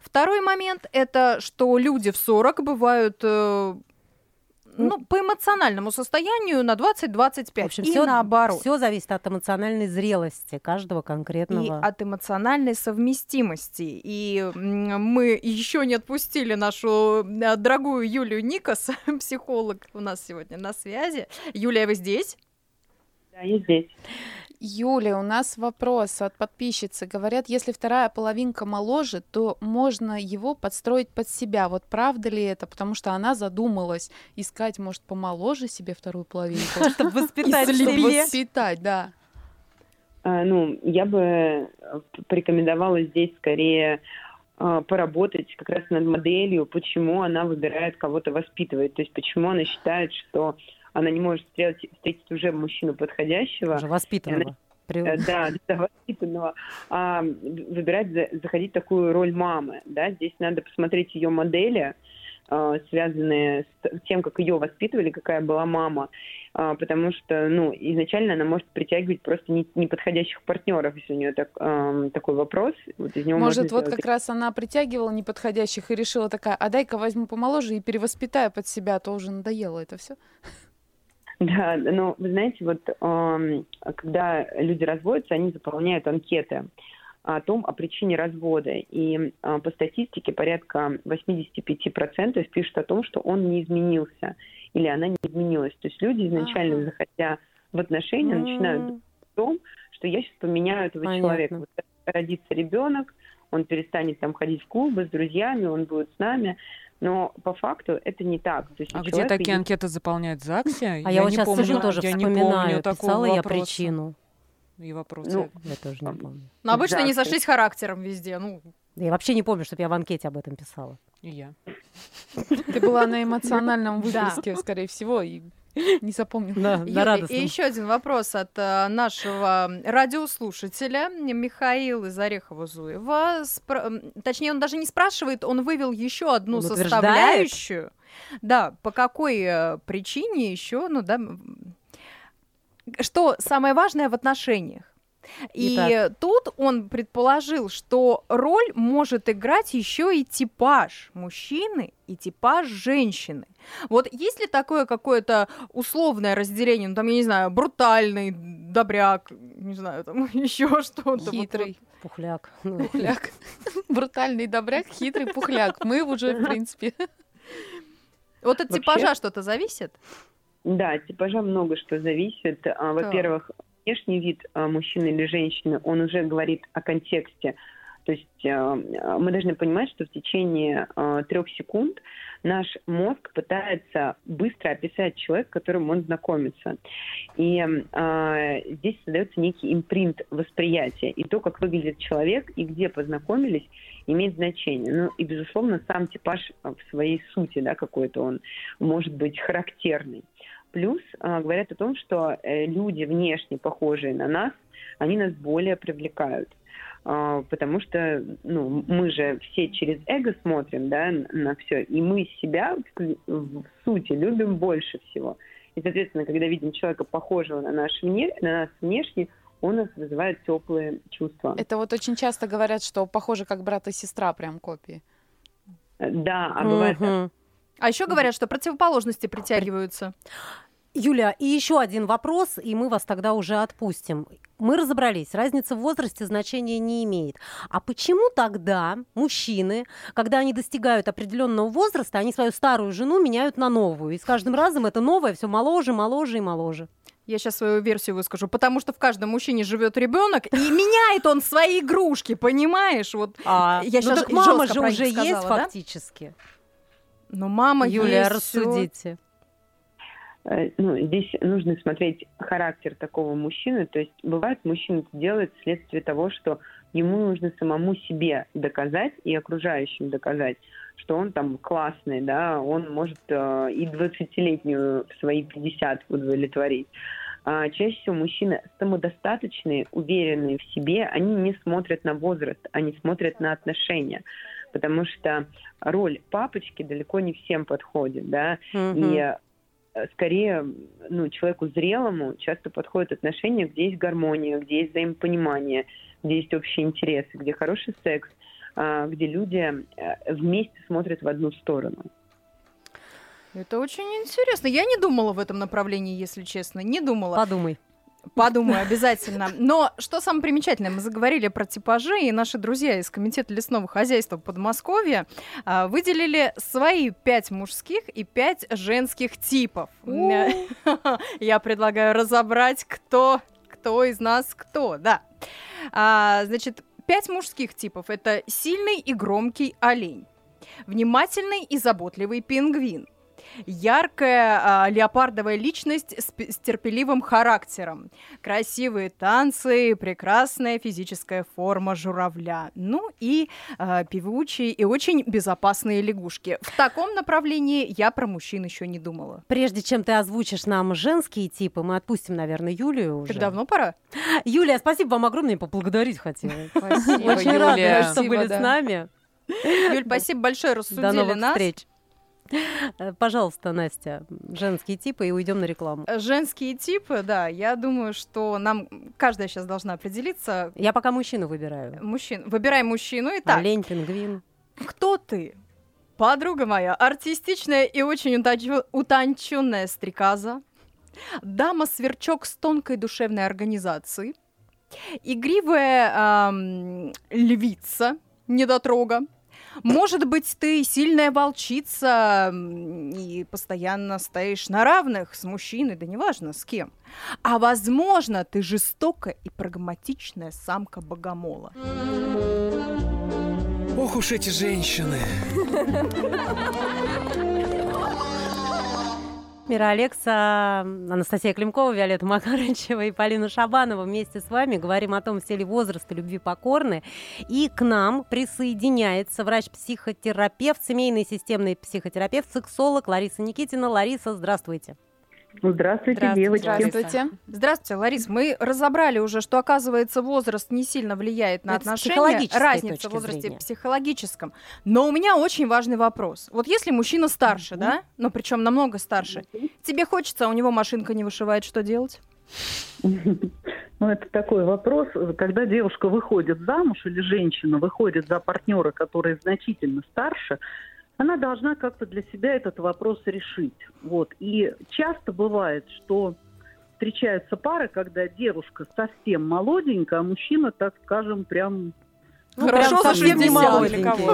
Второй момент, это что люди в 40 бывают э, ну, по эмоциональному состоянию на 20-25 в общем, и всё, наоборот. Все зависит от эмоциональной зрелости каждого конкретного. И от эмоциональной совместимости. И мы еще не отпустили нашу э, дорогую Юлию Никас, [laughs] психолог у нас сегодня на связи. Юлия, вы здесь? Да, я здесь. Юля, у нас вопрос от подписчицы. Говорят, если вторая половинка моложе, то можно его подстроить под себя. Вот правда ли это? Потому что она задумалась искать, может, помоложе себе вторую половинку. [laughs] Чтобы воспитать Чтобы воспитать, да. А, ну, я бы порекомендовала здесь скорее а, поработать как раз над моделью, почему она выбирает кого-то воспитывать. То есть почему она считает, что она не может встретить, встретить уже мужчину подходящего. Уже воспитанного. При... Э, да, [laughs] да, воспитанного. А, выбирать, заходить такую роль мамы. Да? Здесь надо посмотреть ее модели, а, связанные с тем, как ее воспитывали, какая была мама, а, потому что, ну, изначально она может притягивать просто неподходящих партнеров, если у нее так, такой вопрос. Вот из него может, вот как раз она притягивала неподходящих и решила такая, а дай-ка возьму помоложе и перевоспитаю под себя, а то уже надоело это все. [laughs] Да, но вы знаете, вот когда люди разводятся, они заполняют анкеты о том, о причине развода. И э, по статистике порядка 85% пишут о том, что он не изменился или она не изменилась. То есть люди изначально, ага. заходя в отношения, mm-hmm. начинают думать о том, что я сейчас поменяю этого Понятно. человека. Вот родится ребенок, он перестанет там ходить в клубы с друзьями, он будет с нами. Но по факту это не так. То есть а где такие видит... анкеты заполняют ЗАГСе? А я, я вот сейчас помню, сижу тоже я вспоминаю, писала я причину. И вопросы. Ну, я тоже не помню. Но обычно не сошлись характером везде. Ну. Я вообще не помню, чтобы я в анкете об этом писала. И я. [laughs] Ты была на эмоциональном выплеске, скорее всего, и [laughs] Не запомнил. Да, Юля, и еще один вопрос от э, нашего радиослушателя Михаила из Орехова-Зуева. Спро... Точнее, он даже не спрашивает, он вывел еще одну он составляющую. Да, по какой э, причине еще, ну да, что самое важное в отношениях? И Итак. тут он предположил, что роль может играть еще и типаж мужчины и типаж женщины. Вот есть ли такое какое-то условное разделение, ну там, я не знаю, брутальный добряк, не знаю, там [laughs] еще что-то. Хитрый. Пухляк. [laughs] Пухляк. [laughs] Брутальный добряк, хитрый пухляк. Мы уже, в принципе. Вот от типажа что-то зависит? Да, от типажа много что зависит. А, во-первых, внешний вид а, мужчины или женщины, он уже говорит о контексте. То есть а, мы должны понимать, что в течение трех секунд наш мозг пытается быстро описать человека, с которым он знакомится. И э, здесь создается некий импринт восприятия. И то, как выглядит человек и где познакомились, имеет значение. Ну и, безусловно, сам типаж в своей сути, да, какой-то он может быть характерный. Плюс а, говорят о том, что э, люди внешне похожие на нас, они нас более привлекают. А, потому что ну, мы же все через эго смотрим да, на все, и мы себя в, в сути любим больше всего. И, соответственно, когда видим человека похожего на, наш вне, на нас внешне, он нас вызывает теплые чувства. Это вот очень часто говорят, что похоже как брат и сестра, прям копии. Да, а бывает угу. А еще говорят, что противоположности притягиваются. Юля, и еще один вопрос, и мы вас тогда уже отпустим. Мы разобрались, разница в возрасте значения не имеет. А почему тогда мужчины, когда они достигают определенного возраста, они свою старую жену меняют на новую? И с каждым разом это новое все моложе, моложе и моложе. Я сейчас свою версию выскажу, потому что в каждом мужчине живет ребенок, и [laughs] меняет он свои игрушки, понимаешь? Вот а, я ну так мама же уже сказала, есть да? фактически. Но мама Юлия, есть рассудите. Э, ну, здесь нужно смотреть характер такого мужчины. То есть бывает, мужчина это делает вследствие того, что ему нужно самому себе доказать и окружающим доказать, что он там классный, да, он может э, и 20-летнюю в свои 50 удовлетворить. А чаще всего мужчины самодостаточные, уверенные в себе, они не смотрят на возраст, они смотрят на отношения потому что роль папочки далеко не всем подходит, да, mm-hmm. и э, скорее, ну, человеку зрелому часто подходят отношения, где есть гармония, где есть взаимопонимание, где есть общие интересы, где хороший секс, а, где люди э, вместе смотрят в одну сторону. Это очень интересно. Я не думала в этом направлении, если честно. Не думала. Подумай. Подумаю обязательно. Но что самое примечательное, мы заговорили про типажи, и наши друзья из Комитета лесного хозяйства Подмосковья а, выделили свои пять мужских и пять женских типов. Я предлагаю разобрать, кто, кто из нас кто, да. А, значит, пять мужских типов. Это сильный и громкий олень, внимательный и заботливый пингвин, яркая а, леопардовая личность с, с терпеливым характером, красивые танцы, прекрасная физическая форма журавля, ну и а, певучие и очень безопасные лягушки. В таком направлении я про мужчин еще не думала. Прежде чем ты озвучишь нам женские типы, мы отпустим, наверное, Юлию уже. Так давно пора. [laughs] Юлия, спасибо вам огромное, поблагодарить хотела. [laughs] Спасибо, Очень рада, что были с нами. Юль, спасибо большое, рассудили До новых нас. встреч. Э, пожалуйста, Настя, женские типы, и уйдем на рекламу. Э, женские типы, да, я думаю, что нам каждая сейчас должна определиться. Я пока мужчину выбираю. Мужчин. Выбирай мужчину и так. Олень, пингвин. Кто ты? Подруга моя, артистичная и очень утонченная стрекоза, дама-сверчок с тонкой душевной организацией, игривая эм, львица, недотрога, может быть, ты сильная волчица и постоянно стоишь на равных с мужчиной, да неважно с кем. А возможно, ты жестокая и прагматичная самка богомола. Ох уж эти женщины. Мира Алекса, Анастасия Климкова, Виолетта Макарычева и Полина Шабанова вместе с вами говорим о том, все ли возрасты любви покорны. И к нам присоединяется врач-психотерапевт, семейный системный психотерапевт, сексолог Лариса Никитина. Лариса, здравствуйте. Здравствуйте, Здравствуйте, девочки. Здравствуйте. Здравствуйте, Ларис. Мы разобрали уже, что, оказывается, возраст не сильно влияет на Это отношения. Разница в возрасте зрения. психологическом. Но у меня очень важный вопрос. Вот если мужчина старше, mm-hmm. да, ну причем намного старше, mm-hmm. тебе хочется, а у него машинка не вышивает, что делать? Ну, это такой вопрос. Когда девушка выходит замуж или женщина выходит за партнера, который значительно старше, она должна как-то для себя этот вопрос решить. Вот. И часто бывает, что встречаются пары, когда девушка совсем молоденькая, а мужчина, так скажем, прям ну, Хорошо, совсем не молоденький.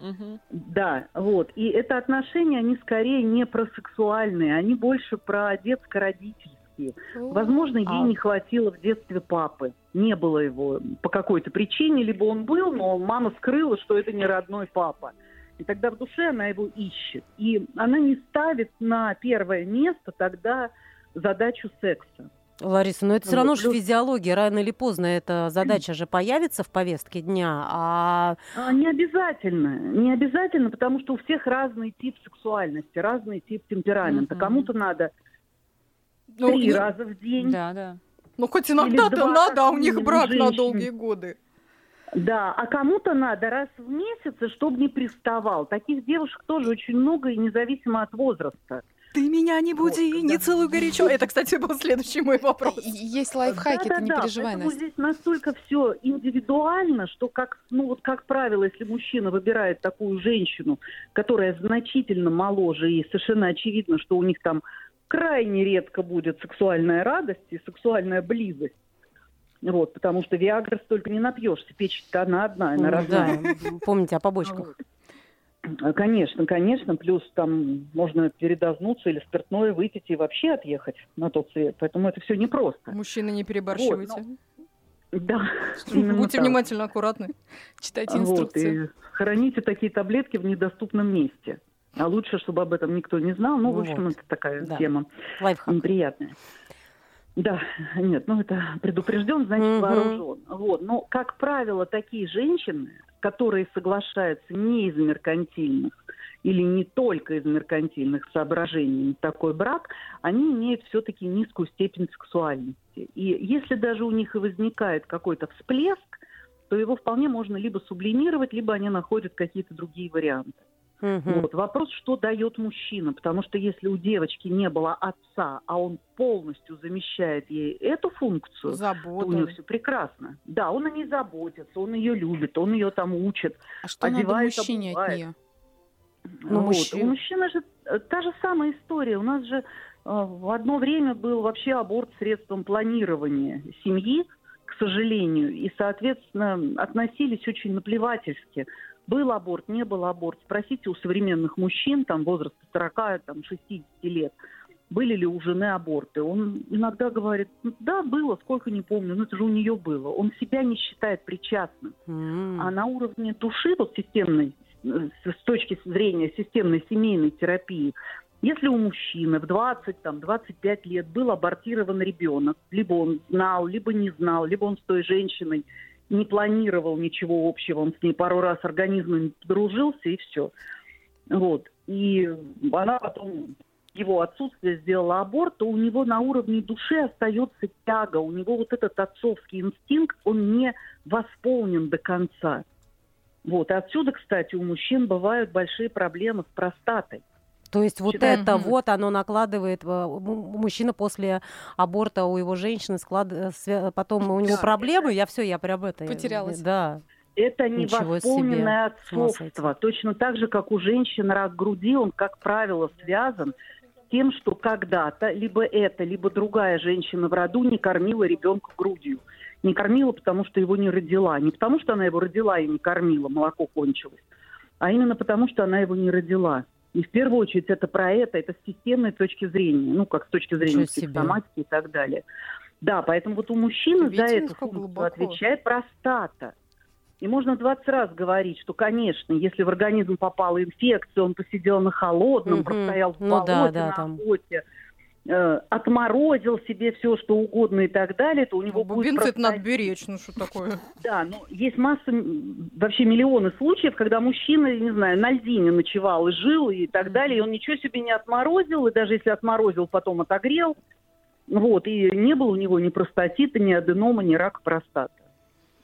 Да. Угу. да, вот. И это отношения, они скорее не про сексуальные, они больше про детско-родительские. Возможно, ей а. не хватило в детстве папы. Не было его по какой-то причине, либо он был, но мама скрыла, что это не родной папа. И тогда в душе она его ищет. И она не ставит на первое место тогда задачу секса. Лариса, но это все равно же физиология. Рано или поздно эта [clears throat] задача же появится в повестке дня. А... а... Не обязательно. Не обязательно, потому что у всех разный тип сексуальности, разный тип темперамента. Mm-hmm. Кому-то надо ну, три и... раза в день. Да, да. Ну, хоть иногда-то надо, а у них брак женщин. на долгие годы. Да, а кому-то надо раз в месяц, чтобы не приставал. Таких девушек тоже очень много, и независимо от возраста. Ты меня не буди, вот, не да. целуй горячо. Это, кстати, был следующий мой вопрос. Есть лайфхаки, да, ты да, не да. переживай, Настя. здесь настолько все индивидуально, что, как, ну, вот, как правило, если мужчина выбирает такую женщину, которая значительно моложе, и совершенно очевидно, что у них там крайне редко будет сексуальная радость и сексуальная близость, вот, потому что Виагры столько не напьешься, печь-то она одна, она [laughs] ну, разная. Да, помните о побочках. Конечно, конечно. Плюс там можно передознуться или спиртное выпить и вообще отъехать на тот свет. Поэтому это все непросто. Мужчины, не переборщивайте. Вот, но... Да. [laughs] Будьте так. внимательно, аккуратны. Читайте инструкции. Вот, и храните такие таблетки в недоступном месте. А лучше, чтобы об этом никто не знал. Ну, в общем, вот. это такая да. тема Лайфхак. неприятная. Да, нет, ну это предупрежден, значит угу. вооружен. Вот, но как правило, такие женщины, которые соглашаются не из меркантильных или не только из меркантильных соображений такой брак, они имеют все-таки низкую степень сексуальности. И если даже у них и возникает какой-то всплеск, то его вполне можно либо сублимировать, либо они находят какие-то другие варианты. Угу. Вот. Вопрос, что дает мужчина, потому что если у девочки не было отца, а он полностью замещает ей эту функцию, Забота. то у нее все прекрасно. Да, он о ней заботится, он ее любит, он ее там учит. А что одевает, надо мужчине обувает. от нее? Ну, вот. мужчина. У мужчины же э, та же самая история. У нас же э, в одно время был вообще аборт средством планирования семьи, к сожалению, и, соответственно, относились очень наплевательски был аборт, не был аборт. Спросите у современных мужчин, там, возраста 40, там, 60 лет, были ли у жены аборты. Он иногда говорит, ну, да, было, сколько не помню, но это же у нее было. Он себя не считает причастным. Mm. А на уровне души, вот системной, с точки зрения системной семейной терапии, если у мужчины в 20, там, 25 лет был абортирован ребенок, либо он знал, либо не знал, либо он с той женщиной не планировал ничего общего, он с ней пару раз организмом дружился и все. Вот. И она потом его отсутствие сделала аборт, то у него на уровне души остается тяга, у него вот этот отцовский инстинкт, он не восполнен до конца. Вот. И отсюда, кстати, у мужчин бывают большие проблемы с простатой. То есть вот Считаем. это вот оно накладывает э, мужчина после аборта у его женщины склад... Э, потом у него да, проблемы. Я все, я прям это потерялась. Да. Это невосполненное отцовство. Точно так же, как у женщин рак груди, он, как правило, связан с тем, что когда-то либо это, либо другая женщина в роду не кормила ребенка грудью. Не кормила, потому что его не родила. Не потому, что она его родила и не кормила, молоко кончилось, а именно потому, что она его не родила. И в первую очередь это про это, это с системной точки зрения, ну, как с точки зрения психосоматики и так далее. Да, поэтому вот у мужчины Видите, за эту функцию глубоко. отвечает простата. И можно 20 раз говорить, что, конечно, если в организм попала инфекция, он посидел на холодном, угу. простоял в ну, болоте, да, да, на там. охоте, э, отморозил себе все, что угодно и так далее, то у него ну, будет... Просто... надо беречь, ну что такое? [laughs] Да, ну есть масса, вообще миллионы случаев, когда мужчина, не знаю, на льдине ночевал и жил и так далее, и он ничего себе не отморозил, и даже если отморозил, потом отогрел, вот, и не было у него ни простатита, ни аденома, ни рака простаты.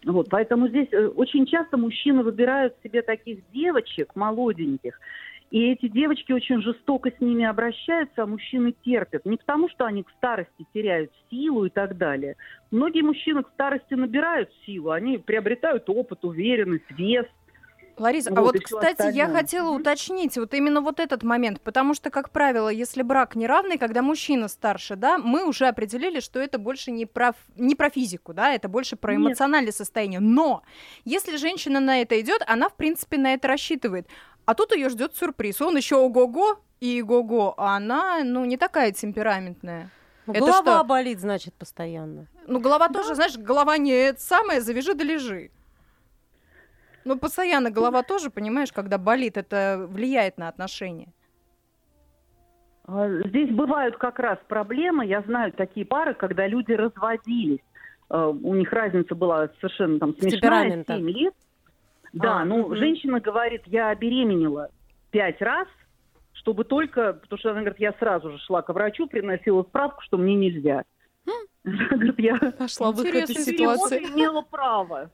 Вот, поэтому здесь э, очень часто мужчины выбирают себе таких девочек молоденьких, и эти девочки очень жестоко с ними обращаются, а мужчины терпят. Не потому, что они к старости теряют силу и так далее. Многие мужчины к старости набирают силу, они приобретают опыт, уверенность, вес. Лариса, вот, а вот, кстати, остальное. я хотела уточнить вот именно вот этот момент, потому что, как правило, если брак неравный, когда мужчина старше, да, мы уже определили, что это больше не про, не про физику, да, это больше про эмоциональное Нет. состояние. Но если женщина на это идет, она, в принципе, на это рассчитывает. А тут ее ждет сюрприз. Он еще ого-го и го-го, а она, ну, не такая темпераментная. Ну, это голова что? болит, значит, постоянно. Ну, голова да. тоже, знаешь, голова не это самое, завяжи да лежи. Ну, постоянно голова тоже, понимаешь, когда болит, это влияет на отношения. А, здесь бывают как раз проблемы. Я знаю такие пары, когда люди разводились. А, у них разница была совершенно там смешная, 7 лет. Да, а, ну, угу. женщина говорит, я беременела пять раз, чтобы только, потому что она говорит, я сразу же шла к врачу, приносила справку, что мне нельзя. Она говорит, я Нашла выход из ситуации. имела право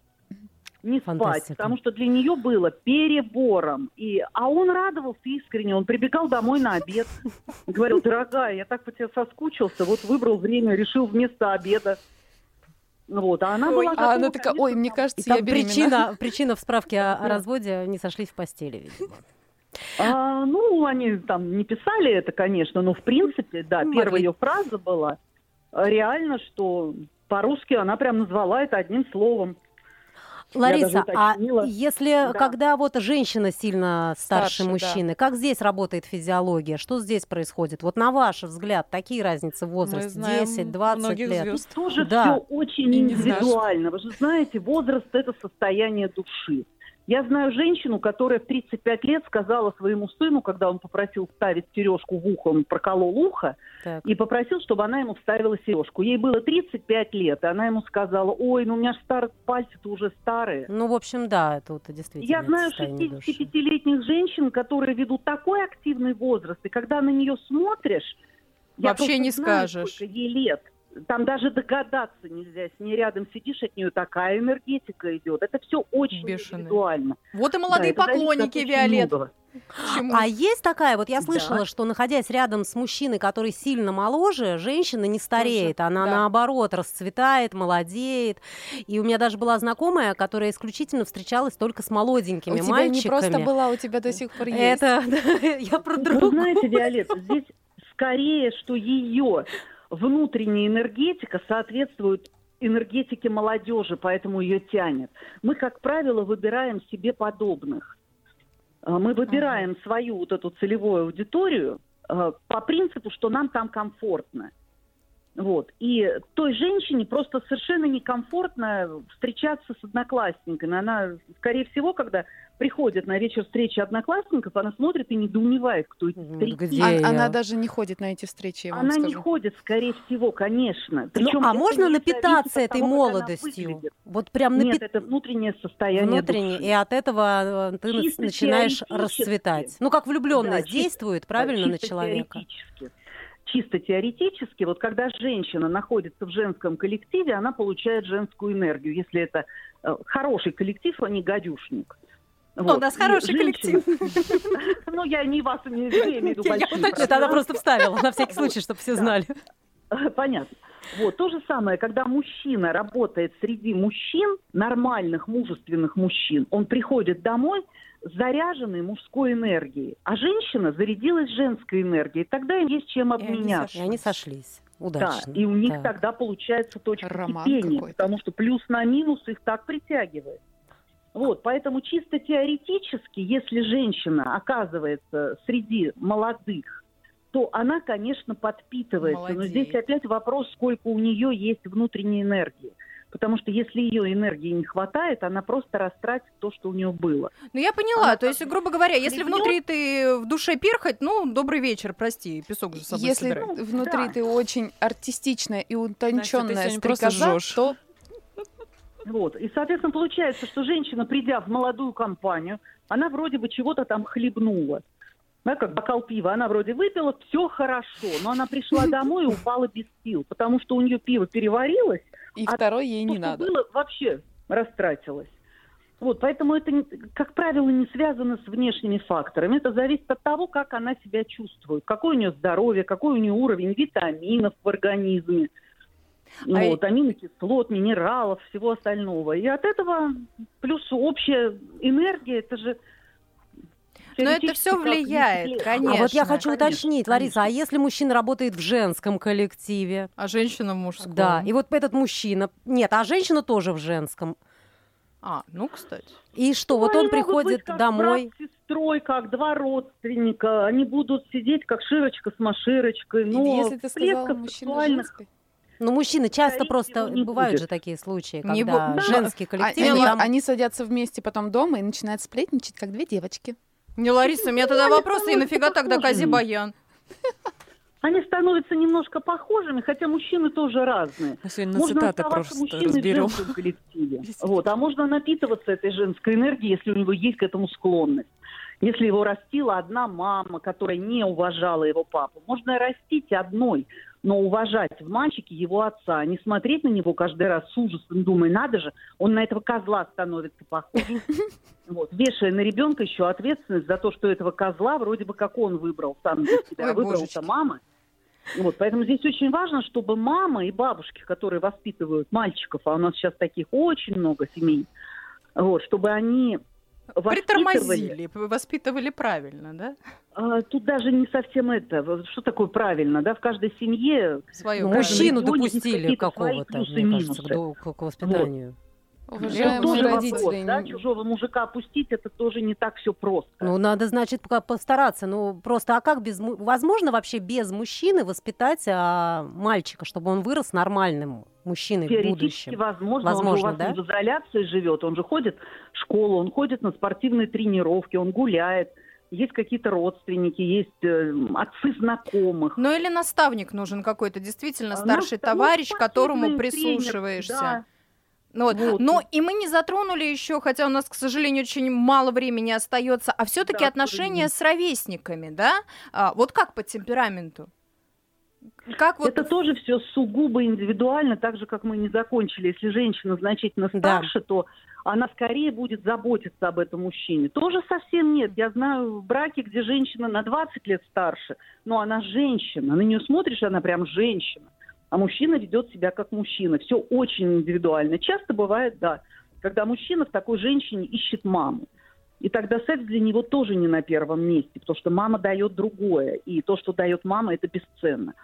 не спать, потому что для нее было перебором. И, а он радовался искренне, он прибегал домой на обед. Говорил, дорогая, я так по тебе соскучился, вот выбрал время, решил вместо обеда. Вот, а она была А она такая, ой, мне кажется, я там беременна. причина, причина в справке о, о разводе не сошлись в постели, видимо. А, ну, они там не писали это, конечно, но в принципе, да, Могли. первая ее фраза была э, реально, что по-русски она прям назвала это одним словом. Лариса, а если Да. когда вот женщина сильно старше, Старше, да. мужчины, как здесь работает физиология? Что здесь происходит? Вот на ваш взгляд, такие разницы в Мы возрасте? знаем 10, 20 многих лет? звезд. Тоже Да. все очень И не знаешь. индивидуально. Вы же знаете, возраст это состояние души. Я знаю женщину, которая в 35 лет сказала своему сыну, когда он попросил вставить сережку в ухо, он проколол ухо, Так. и попросил, чтобы она ему вставила сережку. Ей было 35 лет, и она ему сказала, ой, ну у меня же старые пальцы-то уже старые. Ну, в общем, да, это вот действительно Я знаю состояние души. 65-летних женщин, которые ведут такой активный возраст, и когда на нее смотришь, я Вообще просто не знаю, скажешь. ей лет. Там даже догадаться нельзя. С ней рядом сидишь, от нее такая энергетика идет. Это все очень Бешеная. индивидуально. Вот и Да, молодые от поклонники Виолет. Почему? А есть такая, вот я Да. слышала, что находясь рядом с мужчиной, который сильно моложе, женщина не стареет, она да. наоборот расцветает, молодеет. И у меня даже была знакомая, которая исключительно встречалась только с молоденькими У тебя мальчиками. не просто была, у тебя до сих пор есть. [laughs] Это я про Вы другое. знаете, Виолетта, здесь скорее, что ее внутренняя энергетика соответствует энергетике молодежи, поэтому ее тянет. Мы, как правило, выбираем себе подобных. А, Мы выбираем свою вот эту целевую аудиторию э, по принципу, что нам там комфортно. Вот. И той женщине просто совершенно некомфортно встречаться с одноклассниками. Она, скорее всего, когда приходит на вечер встречи одноклассников, она смотрит и недоумевает, кто эти Ну, где А- я? она даже не ходит на эти встречи, я вам Она не скажу. ходит, скорее всего, конечно. Ну, Причем а это можно не напитаться этой того, она молодостью? Вот прям Нет, напит... это внутреннее состояние внутренне, души. и от этого э, ты Чисто начинаешь расцветать. Ну, как влюбленность Да, чисто- действует, правильно, Да, на чисто человека? Теоретически. Чисто теоретически, вот когда женщина находится в женском коллективе, она получает женскую энергию. Если это э, хороший коллектив, а не гадюшник. Ну, у нас хороший женщина- [laughs] Ну, я не вас я имею в виду Я. Это она просто вставила, на всякий случай, чтобы все знали. Понятно. Вот, то же самое, когда мужчина работает среди мужчин, нормальных, мужественных мужчин, он приходит домой заряженный мужской энергией, а женщина зарядилась женской энергией. Тогда им есть чем обменяться. И они сошлись. Да, Удачно. и у них Так. тогда получается точка Роман кипения, какой-то. потому что плюс на минус их так притягивает. Вот, поэтому чисто теоретически, если женщина оказывается среди молодых, то она, конечно, подпитывается. Но здесь опять вопрос, сколько у нее есть внутренней энергии. Потому что если ее энергии не хватает, она просто растратит то, что у нее было. Ну, я поняла. Она То есть, грубо говоря, если хлебнёт. внутри ты в душе перхоть, ну, добрый вечер, прости, песок за собой Если собирай. Ну, внутри да. ты очень артистичная и утонченная просто стрекоза, то Вот. И, соответственно, получается, что женщина, придя в молодую компанию, она вроде бы чего-то там хлебнула. Да, как бокал пива. Она вроде выпила, все хорошо, но она пришла домой и упала без сил, потому что у нее пиво переварилось, и А второй ей то, не что надо. было, вообще растратилось. Вот, поэтому это, как правило, не связано с внешними факторами. Это зависит от того, как она себя чувствует, какое у нее здоровье, какой у нее уровень витаминов в организме, А и- вот, аминокислот, минералов, всего остального. И от этого плюс общая энергия, это же... Но это все влияет, конечно. А вот я хочу конечно, уточнить, Лариса, а если мужчина работает в женском коллективе? А женщина в мужском. Да, и вот этот мужчина... Нет, а женщина тоже в женском. А, ну, кстати. И что, вот Ну, он они могут быть приходит как домой... Брат с сестрой, как два родственника. Они будут сидеть как Широчка с Маширочкой. Но Если ты сказала мужчина женской. Ну, мужчины часто Скорее просто... не Бывают будет. же такие случаи, Не когда бу- да. женский А- коллектив... они, там- они садятся вместе потом дома и начинают сплетничать, как две девочки. Не, Лариса, у меня тогда вопрос, и нафига тогда похожими. Кази-Баян? Они становятся немножко похожими, хотя мужчины тоже разные. Сегодня на можно цитаты оставаться просто мужчиной в разберем. женском коллективе. Вот, а можно напитываться этой женской энергией, если у него есть к этому склонность. Если его растила одна мама, которая не уважала его папу, можно растить одной, но уважать в мальчике его отца, не смотреть на него каждый раз с ужасом, думая, надо же, он на этого козла становится похож. [laughs] Вот, вешая на ребенка еще ответственность за то, что этого козла вроде бы как он выбрал сам для [laughs] себя, а выбрал-то мама. Вот, поэтому здесь очень важно, чтобы мама и бабушки, которые воспитывают мальчиков, а у нас сейчас таких очень много семей, вот, чтобы они Притормозили, воспитывали правильно, да? А, тут даже не совсем это. Что такое правильно, да? В каждой семье... Свою ну, мужчину допустили какого-то, мне кажется, к, к воспитанию. Вот. Уважаемые родители. Вопрос, да? Чужого мужика опустить, это тоже не так все просто. Ну, надо, значит, постараться. Ну, просто, а как без... Возможно вообще без мужчины воспитать а, мальчика, чтобы он вырос нормальным мужчиной в будущем? возможно. возможно он же у вас да? в изоляции живет, он же ходит в школу, он ходит на спортивные тренировки, он гуляет есть какие-то родственники, есть э, отцы знакомых. Ну или наставник нужен какой-то, действительно, старший Наставник, товарищ, которому прислушиваешься. Тренер, да. Ну, вот. Вот. Но и мы не затронули еще, хотя у нас, к сожалению, очень мало времени остается, а все-таки да, отношения с ровесниками, да? А, вот как по темпераменту? Как вот... Это тоже все сугубо индивидуально, так же, как мы не закончили. Если женщина значительно старше, да. то она скорее будет заботиться об этом мужчине. Тоже совсем нет. Я знаю браки, где женщина на 20 лет старше, но она женщина. На нее смотришь, она прям женщина а мужчина ведет себя как мужчина. Все очень индивидуально. Часто бывает, да, когда мужчина в такой женщине ищет маму. И тогда секс для него тоже не на первом месте, потому что мама дает другое, и то, что дает мама, это бесценно.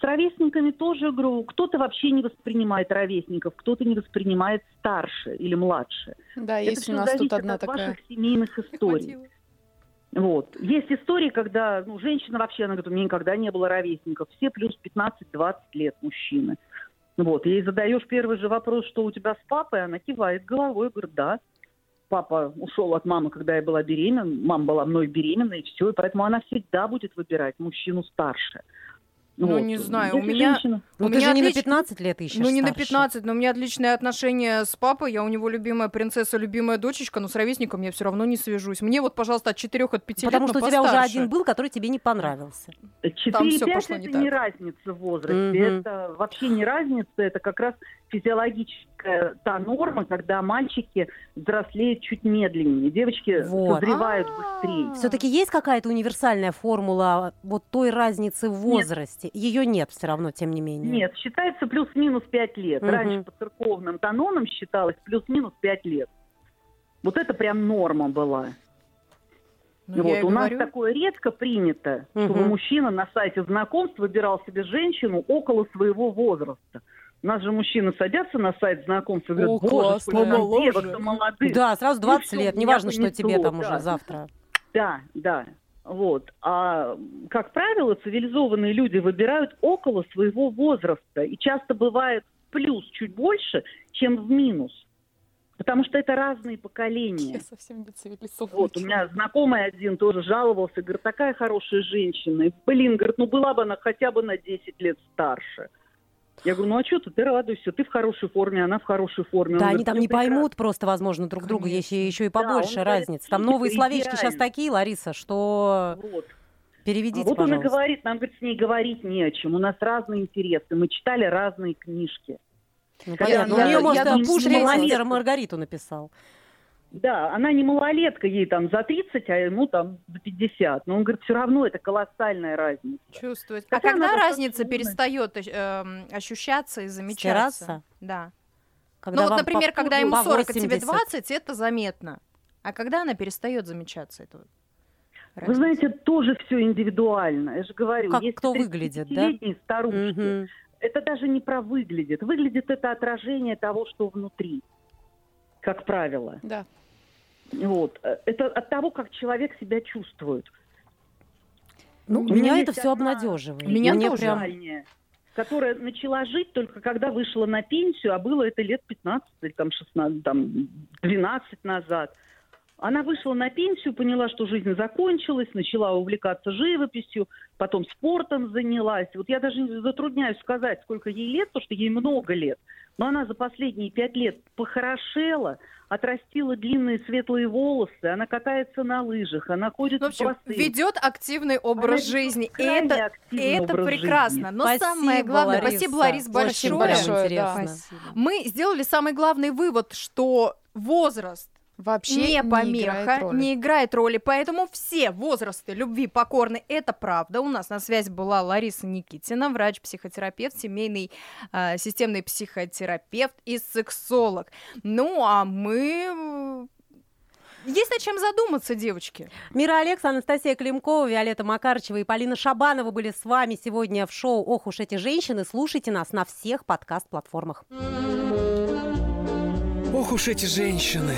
С ровесниками тоже говорю, кто-то вообще не воспринимает ровесников, кто-то не воспринимает старше или младше. Да, это есть у нас тут одна от такая... ваших семейных историй. Вот. Есть истории, когда ну, женщина вообще, она говорит, у меня никогда не было ровесников. Все плюс 15-20 лет мужчины. Вот. Ей задаешь первый же вопрос, что у тебя с папой, она кивает головой, говорит, да. Папа ушел от мамы, когда я была беременна, мама была мной беременна, и все, и поэтому она всегда будет выбирать мужчину старше. Ну, вот. не знаю, Если у меня... Женщина... Ну, у ты меня же не отлич... на 15 лет ищешь Ну, не старше. на 15, но у меня отличные отношения с папой, я у него любимая принцесса, любимая дочечка, но с ровесником я все равно не свяжусь. Мне вот, пожалуйста, от 4 от 5 Потому лет, что у тебя уже один был, который тебе не понравился. 4-5 это не, не разница в возрасте, mm-hmm. это вообще не разница, это как раз физиологическая та норма, когда мальчики взрослеют чуть медленнее, девочки вот. созревают быстрее. Все-таки есть какая-то универсальная формула вот той разницы в возрасте? Ее нет все равно, тем не менее. Нет, считается плюс-минус 5 лет. Угу. Раньше по церковным канонам считалось плюс-минус 5 лет. Вот это прям норма была. Ну, вот, у говорю. нас такое редко принято, угу. чтобы мужчина на сайте знакомств выбирал себе женщину около своего возраста. У нас же мужчины садятся на сайт знакомств и говорят, О, боже, сколько девок молодых. Да, сразу 20 ну, лет, неважно, что тебе там да. уже завтра. Да, да. Вот. А, как правило, цивилизованные люди выбирают около своего возраста. И часто бывает плюс чуть больше, чем в минус. Потому что это разные поколения. Я совсем не цивилизованный. Вот, у меня знакомый один тоже жаловался, говорит, такая хорошая женщина. И, блин, говорит, ну была бы она хотя бы на 10 лет старше. Я говорю, ну а что ты, ты радуйся, ты в хорошей форме, она в хорошей форме. Да, он они говорит, там не прекрасно. поймут просто, возможно, друг друга, есть еще и побольше да, разницы. Там новые словечки сейчас такие, Лариса, что... Вот. Переведите, вот пожалуйста. он и говорит, нам, говорит, с ней говорить не о чем. У нас разные интересы, мы читали разные книжки. Ну, понятно. Я, у нее, я, может, я, Пуш Мастер Маргариту написал. Да, она не малолетка, ей там за 30, а ему там за 50. Но он говорит, все равно это колоссальная разница. Чувствовать. А когда разница перестает э, ощущаться и замечаться? Стираться? Да. Когда ну вот, например, когда ему 40, а тебе 20, это заметно. А когда она перестает замечаться? Это Разница. Вы знаете, тоже все индивидуально. Я же говорю, как кто выглядит, да? старушки. Угу. Это даже не про выглядит. Выглядит это отражение того, что внутри, как правило. Да. Вот. Это от того, как человек себя чувствует. Ну, У меня это все обнадеживает. Меня Мне тоже. Прям... Которая начала жить только когда вышла на пенсию, а было это лет 15 или там 16, там 12 назад. Она вышла на пенсию, поняла, что жизнь закончилась, начала увлекаться живописью, потом спортом занялась. Вот я даже затрудняюсь сказать, сколько ей лет, потому что ей много лет. Но она за последние пять лет похорошела, отрастила длинные светлые волосы, она катается на лыжах, она ходит в общем, в ведет активный образ она жизни. И это, это прекрасно. Жизни. Но спасибо, самое главное, Лариса. спасибо, Ларис, большое. большое да. Мы сделали самый главный вывод, что возраст вообще не помеха, не играет, роли. не играет роли. Поэтому все возрасты любви покорны. Это правда. У нас на связи была Лариса Никитина, врач-психотерапевт, семейный э, системный психотерапевт и сексолог. Ну, а мы есть над чем задуматься, девочки. Мира Алекс, Анастасия Климкова, Виолетта Макарчева и Полина Шабанова были с вами сегодня в шоу «Ох уж эти женщины». Слушайте нас на всех подкаст-платформах. Ох уж эти женщины.